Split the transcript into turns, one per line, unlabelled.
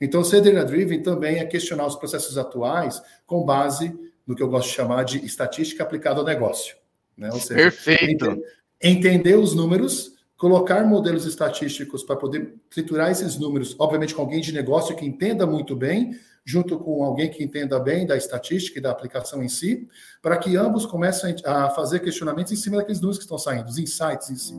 Então, ser data-driven também é questionar os processos atuais com base no que eu gosto de chamar de estatística aplicada ao negócio. Né?
Seja, Perfeito.
Entender os números, colocar modelos estatísticos para poder triturar esses números, obviamente com alguém de negócio que entenda muito bem, junto com alguém que entenda bem da estatística e da aplicação em si, para que ambos comecem a fazer questionamentos em cima daqueles números que estão saindo, os insights em si.